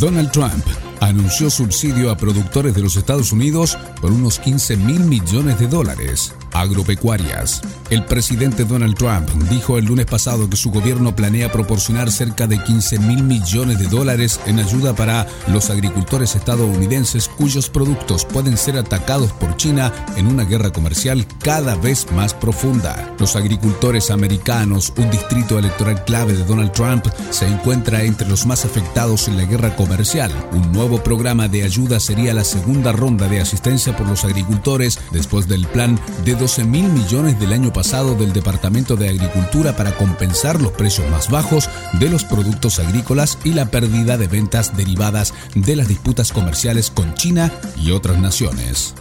Donald Trump anunció subsidio a productores de los Estados Unidos por unos 15 mil millones de dólares. Agropecuarias. El presidente Donald Trump dijo el lunes pasado que su gobierno planea proporcionar cerca de 15 mil millones de dólares en ayuda para los agricultores estadounidenses cuyos productos pueden ser atacados por China en una guerra comercial cada vez más profunda. Los agricultores americanos, un distrito electoral clave de Donald Trump, se encuentra entre los más afectados en la guerra comercial. Un nuevo programa de ayuda sería la segunda ronda de asistencia por los agricultores después del plan de 12 mil millones del año pasado del Departamento de Agricultura para compensar los precios más bajos de los productos agrícolas y la pérdida de ventas derivadas de las disputas comerciales con China y otras naciones.